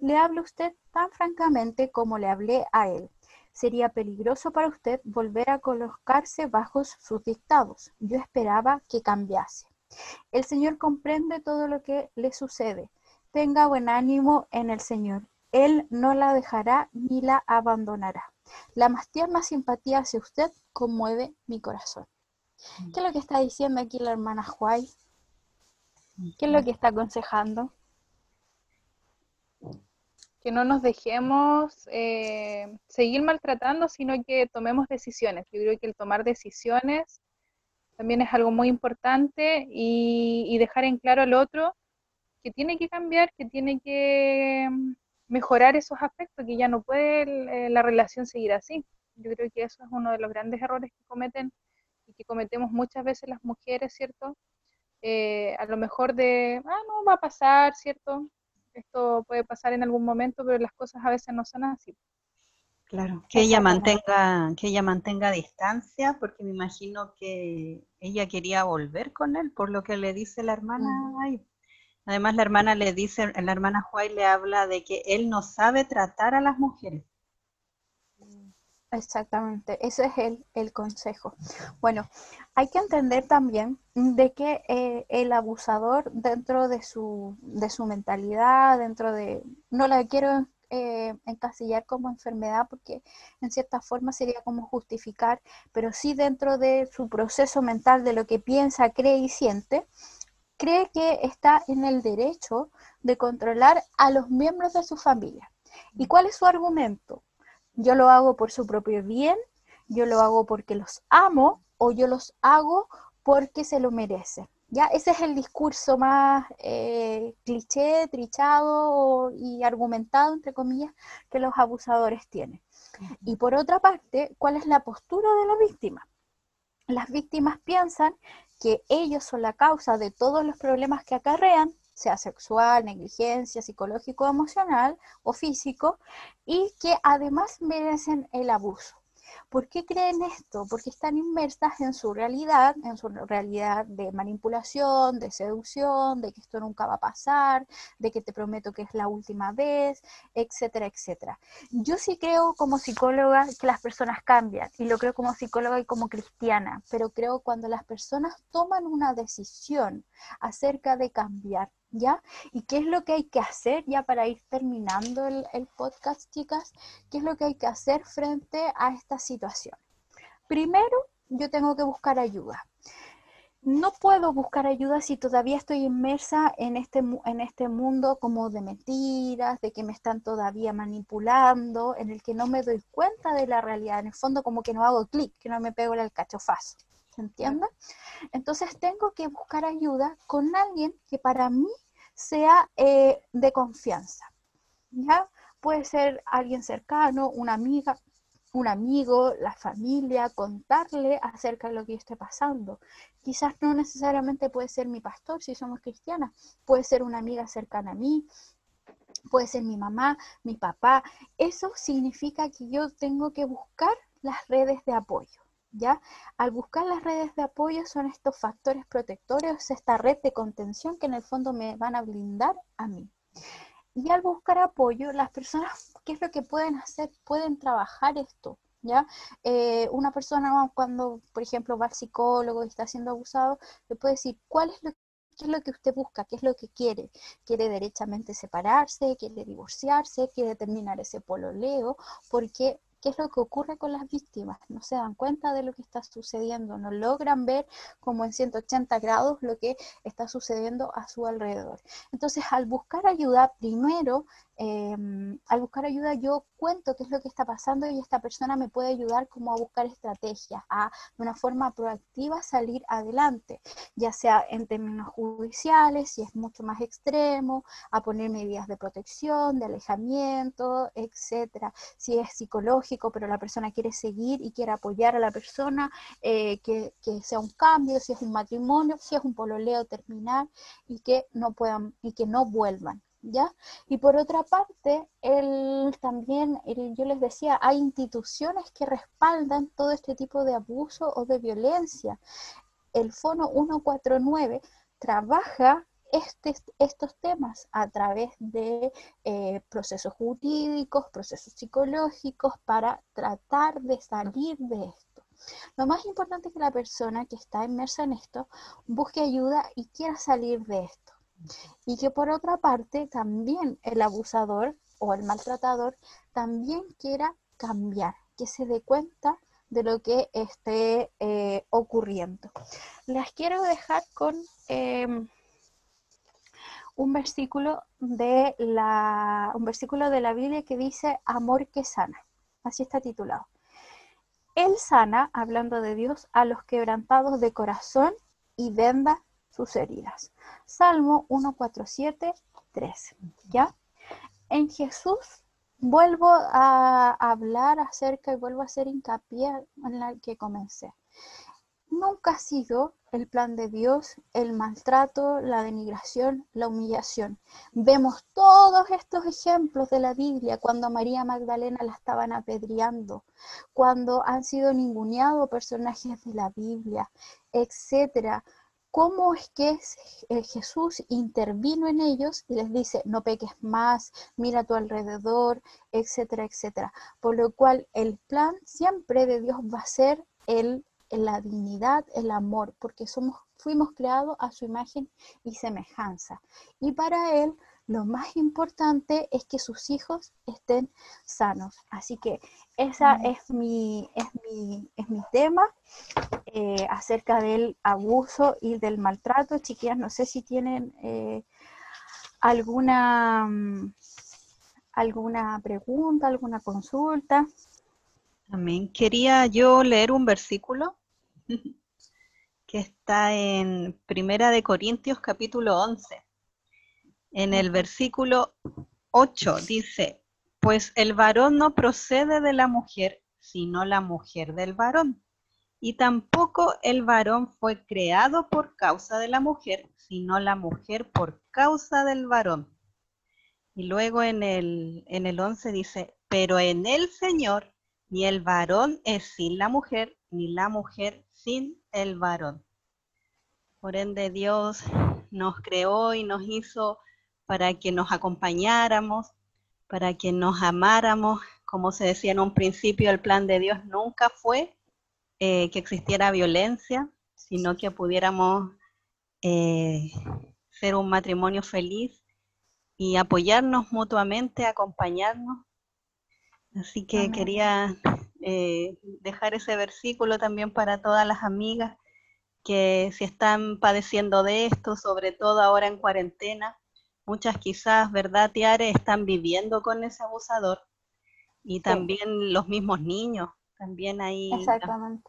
Le habla usted tan francamente como le hablé a él. Sería peligroso para usted volver a colocarse bajo sus dictados. Yo esperaba que cambiase. El Señor comprende todo lo que le sucede tenga buen ánimo en el Señor. Él no la dejará ni la abandonará. La más tierna simpatía hacia usted conmueve mi corazón. ¿Qué es lo que está diciendo aquí la hermana Huay? ¿Qué es lo que está aconsejando? Que no nos dejemos eh, seguir maltratando, sino que tomemos decisiones. Yo creo que el tomar decisiones también es algo muy importante y, dejar en claro al otro que tiene que cambiar, que tiene que mm, mejorar esos aspectos, que ya no puede eh, la relación seguir así. Yo creo que eso es uno de los grandes errores que cometen y que cometemos muchas veces las mujeres, ¿cierto? Eh, a lo mejor de, ah, no, va a pasar, ¿cierto? Esto puede pasar en algún momento, pero las cosas a veces no son así. Claro, que ella mantenga, que ella mantenga distancia, porque me imagino que ella quería volver con él, por lo que le dice la hermana. Además, la hermana le dice, la hermana Huay le habla de que él no sabe tratar a las mujeres. Exactamente, ese es el, el consejo. Bueno, hay que entender también de que eh, el abusador dentro de su, de su mentalidad, dentro de, no la quiero eh, encasillar como enfermedad porque en cierta forma sería como justificar, pero sí dentro de su proceso mental de lo que piensa, cree y siente, cree que está en el derecho de controlar a los miembros de su familia. ¿Y cuál es su argumento? Yo lo hago por su propio bien, yo lo hago porque los amo o yo los hago porque se lo merecen. ¿Ya? Ese es el discurso más eh, cliché, trichado y argumentado, entre comillas, que los abusadores tienen. Y por otra parte, ¿cuál es la postura de la víctima? Las víctimas piensan que ellos son la causa de todos los problemas que acarrean, sea sexual, negligencia, psicológico, emocional o físico, y que además merecen el abuso. ¿Por qué creen esto? Porque están inmersas en su realidad, en su realidad de manipulación, de seducción, de que esto nunca va a pasar, de que te prometo que es la última vez, etcétera, etcétera. Yo sí creo como psicóloga que las personas cambian y lo creo como psicóloga y como cristiana, pero creo cuando las personas toman una decisión acerca de cambiar, ¿ya? ¿Y qué es lo que hay que hacer ya para ir terminando el, podcast, chicas? ¿Qué es lo que hay que hacer frente a esta situación? Primero, yo tengo que buscar ayuda. No puedo buscar ayuda si todavía estoy inmersa en este, en este mundo como de mentiras, de que me están todavía manipulando, en el que no me doy cuenta de la realidad. En el fondo como que no hago clic, que no me pego el cachofazo. ¿Se entiende? Entonces tengo que buscar ayuda con alguien que para mí sea eh, de confianza. ¿ya? Puede ser alguien cercano, una amiga, un amigo, la familia, contarle acerca de lo que esté pasando. Quizás no necesariamente puede ser mi pastor si somos cristianas, puede ser una amiga cercana a mí, puede ser mi mamá, mi papá. Eso significa que yo tengo que buscar las redes de apoyo. ¿Ya? Al buscar las redes de apoyo son estos factores protectores, esta red de contención que en el fondo me van a blindar a mí. Y al buscar apoyo, las personas, ¿qué es lo que pueden hacer? Pueden trabajar esto, ¿ya? Eh, una persona cuando, por ejemplo, va al psicólogo y está siendo abusado, le puede decir, ¿cuál es lo ¿Qué es lo que usted busca? ¿Qué es lo que quiere? ¿Quiere derechamente separarse? ¿Quiere divorciarse? ¿Quiere terminar ese pololeo? Porque ¿Qué es lo que ocurre con las víctimas? No se dan cuenta de lo que está sucediendo, no logran ver como en 180 grados lo que está sucediendo a su alrededor. Entonces, al buscar ayuda, primero Em, al buscar ayuda yo cuento qué es lo que está pasando y esta persona me puede ayudar como a buscar estrategias, a de una forma proactiva salir adelante, ya sea en términos judiciales, si es mucho más extremo, a poner medidas de protección, de alejamiento, etcétera. Si es psicológico, pero la persona quiere seguir y quiere apoyar a la persona, eh, que, que sea un cambio, si es un matrimonio, si es un pololeo terminal y que no puedan y que no vuelvan. ¿ya? Y por otra parte, el, también, yo les decía, hay instituciones que respaldan todo este tipo de abuso o de violencia. El Fono 149 trabaja este, estos temas a través de eh, procesos jurídicos, procesos psicológicos, para tratar de salir de esto. Lo más importante es que la persona que está inmersa en esto busque ayuda y quiera salir de esto. Y que por otra parte también el abusador o el maltratador también quiera cambiar, que se dé cuenta de lo que esté eh, ocurriendo. Las quiero dejar con em, un versículo de la un versículo de la Biblia que dice amor que sana. Así está titulado. Él sana, hablando de Dios, a los quebrantados de corazón y venda sus heridas. Salmo 147, 3. ¿Ya? En Jesús vuelvo a hablar acerca y vuelvo a hacer hincapié en la que comencé. Nunca ha sido el plan de Dios el maltrato, la denigración, la humillación. Vemos todos estos ejemplos de la Biblia cuando a María Magdalena la estaban apedreando, cuando han sido ninguneados personajes de la Biblia, etcétera cómo es que eh, Jesús intervino en ellos y les dice, no peques más, mira a tu alrededor, etcétera, etcétera. Por lo cual el plan siempre de Dios va a ser el, la dignidad, el amor, porque somos, fuimos creados a su imagen y semejanza. Y para Él lo más importante es que sus hijos estén sanos. Así que esa es mi, es mi, es mi tema eh, acerca del abuso y del maltrato. Chiquillas, no sé si tienen eh, alguna, mm, alguna pregunta, alguna consulta. Amén. Quería yo leer un versículo que está en Primera de Corintios capítulo 11. En el versículo 8 dice, pues el varón no procede de la mujer, sino la mujer del varón. Y tampoco el varón fue creado por causa de la mujer, sino la mujer por causa del varón. Y luego en el, en el 11 dice, pero en el Señor ni el varón es sin la mujer, ni la mujer sin el varón. Por ende Dios nos creó y nos hizo para que nos acompañáramos, para que nos amáramos. Como se decía en un principio, el plan de Dios nunca fue eh, que existiera violencia, sino que pudiéramos eh, ser un matrimonio feliz y apoyarnos mutuamente, acompañarnos. Así que quería eh, dejar ese versículo también para todas las amigas que si están padeciendo de esto, sobre todo ahora en cuarentena, Muchas quizás, ¿verdad, Tiare? Están viviendo con ese abusador. Y también los mismos niños, también hay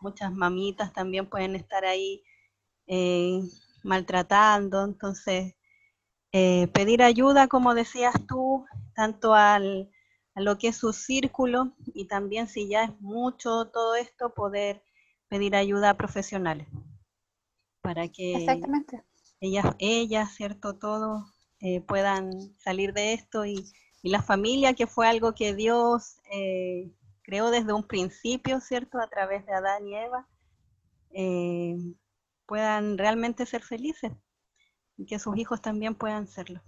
muchas mamitas también pueden estar ahí eh, maltratando, entonces eh, pedir ayuda, como decías tú, tanto al, a lo que es su círculo y también si ya es mucho todo esto, poder pedir ayuda a profesionales para que ellas, ellas, ¿cierto? Todo eh, puedan salir de esto y, la familia, que fue algo que Dios eh, creó desde un principio, ¿cierto? A través de Adán y Eva, eh, puedan realmente ser felices y que sus hijos también puedan serlo.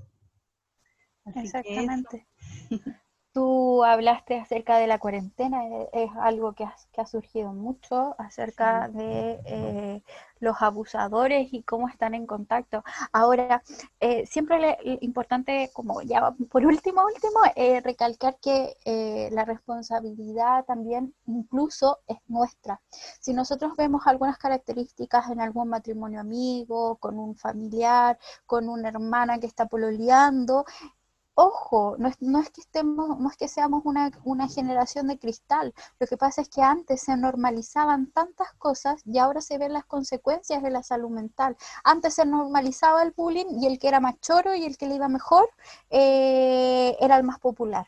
Exactamente. Tú hablaste acerca de la cuarentena, es algo que ha, surgido mucho, acerca de los abusadores y cómo están en contacto. Ahora, eh, siempre es importante, como ya por último, último, eh, recalcar que eh, la responsabilidad también incluso es nuestra. Si nosotros vemos algunas características en algún matrimonio amigo, con un familiar, con una hermana que está pololeando, ojo, no es, no es, que estemos, no es que seamos una, una, generación de cristal, lo que pasa es que antes se normalizaban tantas cosas y ahora se ven las consecuencias de la salud mental. Antes se normalizaba el bullying y el que era más choro y el que le iba mejor eh, era el más popular.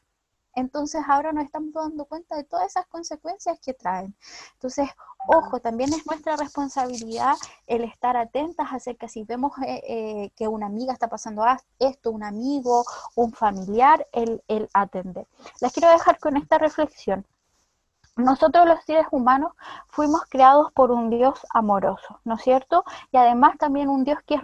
Entonces ahora nos estamos dando cuenta de todas esas consecuencias que traen. Entonces, ojo, también es nuestra responsabilidad el estar atentas acerca si vemos eh, eh, que una amiga está pasando esto, un amigo, un familiar, el, el atender. Les quiero dejar con esta reflexión. Nosotros los seres humanos fuimos creados por un Dios amoroso, ¿no es cierto? Y además también un Dios que es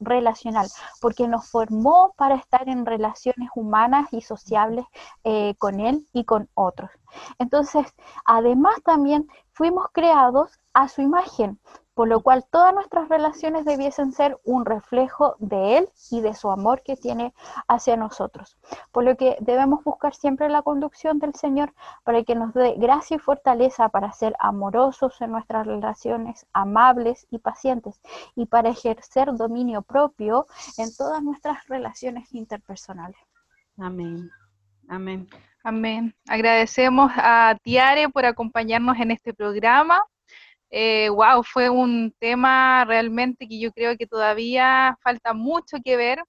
relacional, porque nos formó para estar en relaciones humanas y sociables eh, con Él y con otros. Entonces, además también fuimos creados a su imagen, por lo cual todas nuestras relaciones debiesen ser un reflejo de Él y de su amor que tiene hacia nosotros. Por lo que debemos buscar siempre la conducción del Señor para que nos dé gracia y fortaleza para ser amorosos en nuestras relaciones, amables y pacientes, y para ejercer dominio propio en todas nuestras relaciones interpersonales. Amén. Amén. Amén. Agradecemos a Tiare por acompañarnos en este programa. Eh, wow, fue un tema realmente que yo creo que todavía falta mucho que ver,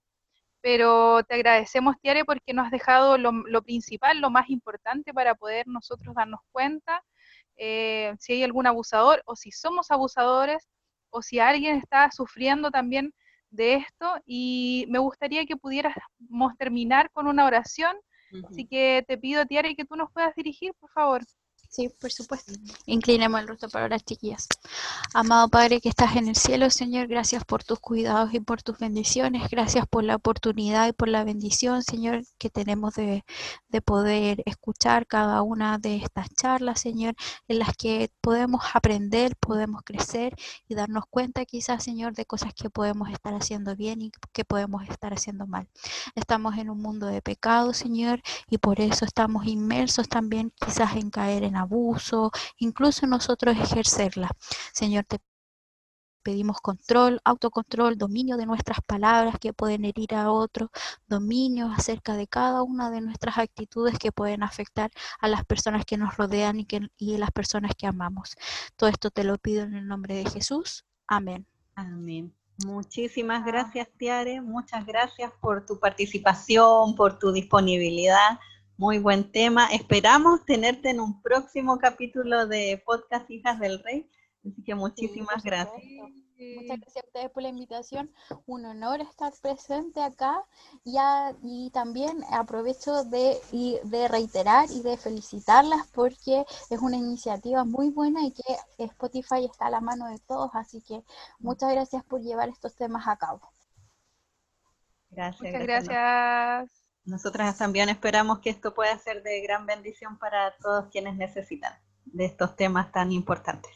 pero te agradecemos, Tiare, porque nos has dejado lo, principal, lo más importante para poder nosotros darnos cuenta eh, si hay algún abusador o si somos abusadores o si alguien está sufriendo también de esto. Y me gustaría que pudiéramos terminar con una oración. Así que te pido, Tiare, que tú nos puedas dirigir, por favor. Sí, por supuesto. Inclinemos el rostro para las chiquillas. Amado Padre que estás en el cielo, Señor, gracias por tus cuidados y por tus bendiciones. Gracias por la oportunidad y por la bendición, Señor, que tenemos de, de poder escuchar cada una de estas charlas, Señor, en las que podemos aprender, podemos crecer y darnos cuenta quizás, Señor, de cosas que podemos estar haciendo bien y que podemos estar haciendo mal. Estamos en un mundo de pecado, Señor, y por eso estamos inmersos también quizás en caer en abuso, incluso nosotros ejercerla. Señor, te pedimos control, autocontrol, dominio de nuestras palabras que pueden herir a otros, dominio acerca de cada una de nuestras actitudes que pueden afectar a las personas que nos rodean y, que, y las personas que amamos. Todo esto te lo pido en el nombre de Jesús. Amén. Amén. Muchísimas gracias, Tiare. Muchas gracias por tu participación, por tu disponibilidad. Muy buen tema. Esperamos tenerte en un próximo capítulo de Podcast Hijas del Rey. Así que muchísimas gracias. Muchas gracias a ustedes por la invitación. Un honor estar presente acá y, y también aprovecho de, de reiterar y de felicitarlas porque es una iniciativa muy buena y que Spotify está a la mano de todos. Así que muchas gracias por llevar estos temas a cabo. Gracias. Muchas gracias. Nosotras también esperamos que esto pueda ser de gran bendición para todos quienes necesitan de estos temas tan importantes.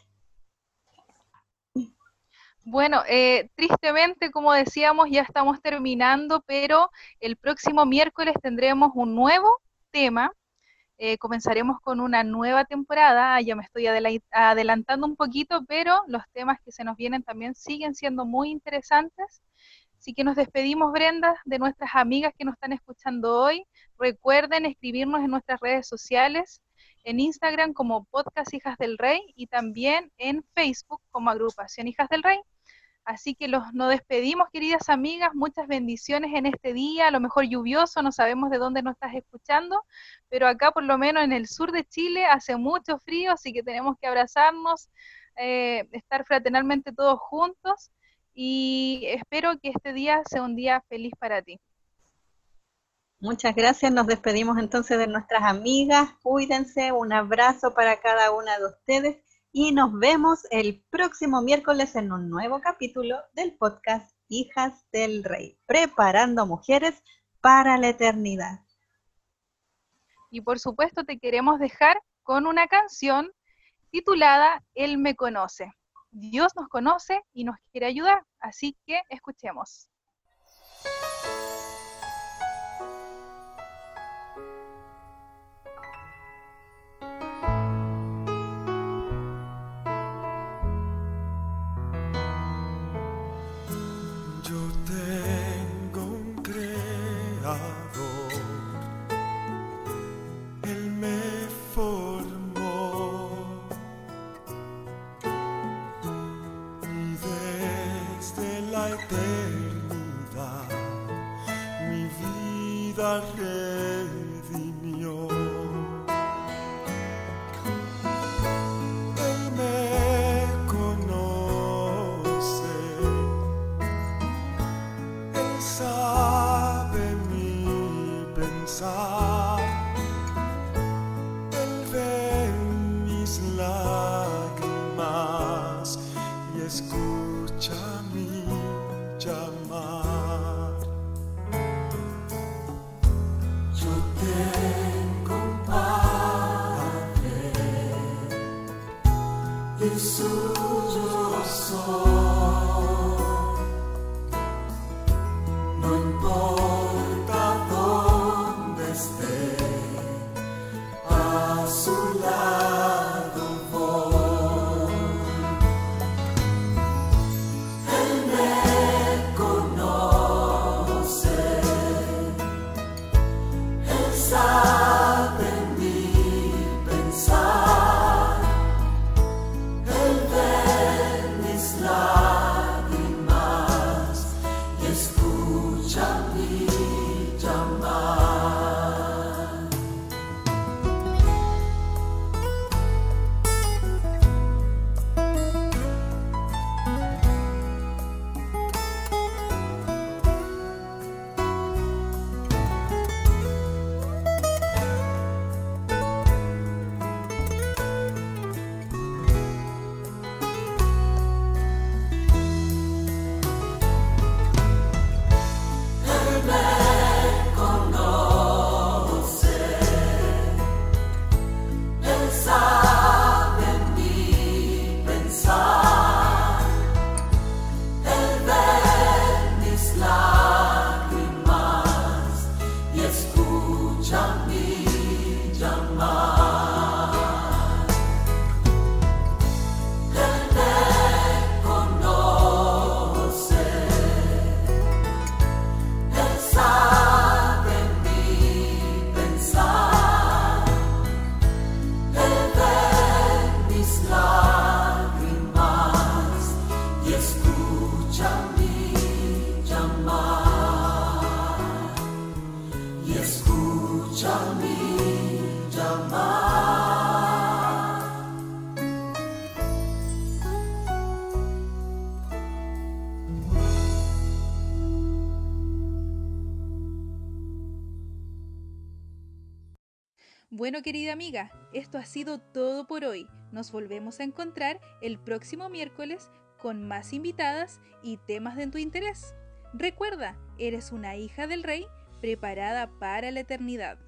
Bueno, eh, tristemente, como decíamos, ya estamos terminando, pero el próximo miércoles tendremos un nuevo tema. Eh, comenzaremos con una nueva temporada. Ya me estoy adelantando un poquito, pero los temas que se nos vienen también siguen siendo muy interesantes. Así que nos despedimos, Brenda, de nuestras amigas que nos están escuchando hoy. Recuerden escribirnos en nuestras redes sociales, en Instagram como Podcast Hijas del Rey y también en Facebook como Agrupación Hijas del Rey. Así que los, nos despedimos, queridas amigas, muchas bendiciones en este día, a lo mejor lluvioso, no sabemos de dónde nos estás escuchando, pero acá por lo menos en el sur de Chile hace mucho frío, así que tenemos que abrazarnos, eh, estar fraternalmente todos juntos y espero que este día sea un día feliz para ti. Muchas gracias, nos despedimos entonces de nuestras amigas, cuídense, un abrazo para cada una de ustedes y nos vemos el próximo miércoles en un nuevo capítulo del podcast Hijas del Rey, preparando mujeres para la eternidad. Y por supuesto te queremos dejar con una canción titulada Él me conoce. Dios nos conoce y nos quiere ayudar, así que escuchemos. Bueno, querida amiga, esto ha sido todo por hoy. Nos volvemos a encontrar el próximo miércoles con más invitadas y temas de tu interés. Recuerda, eres una hija del rey preparada para la eternidad.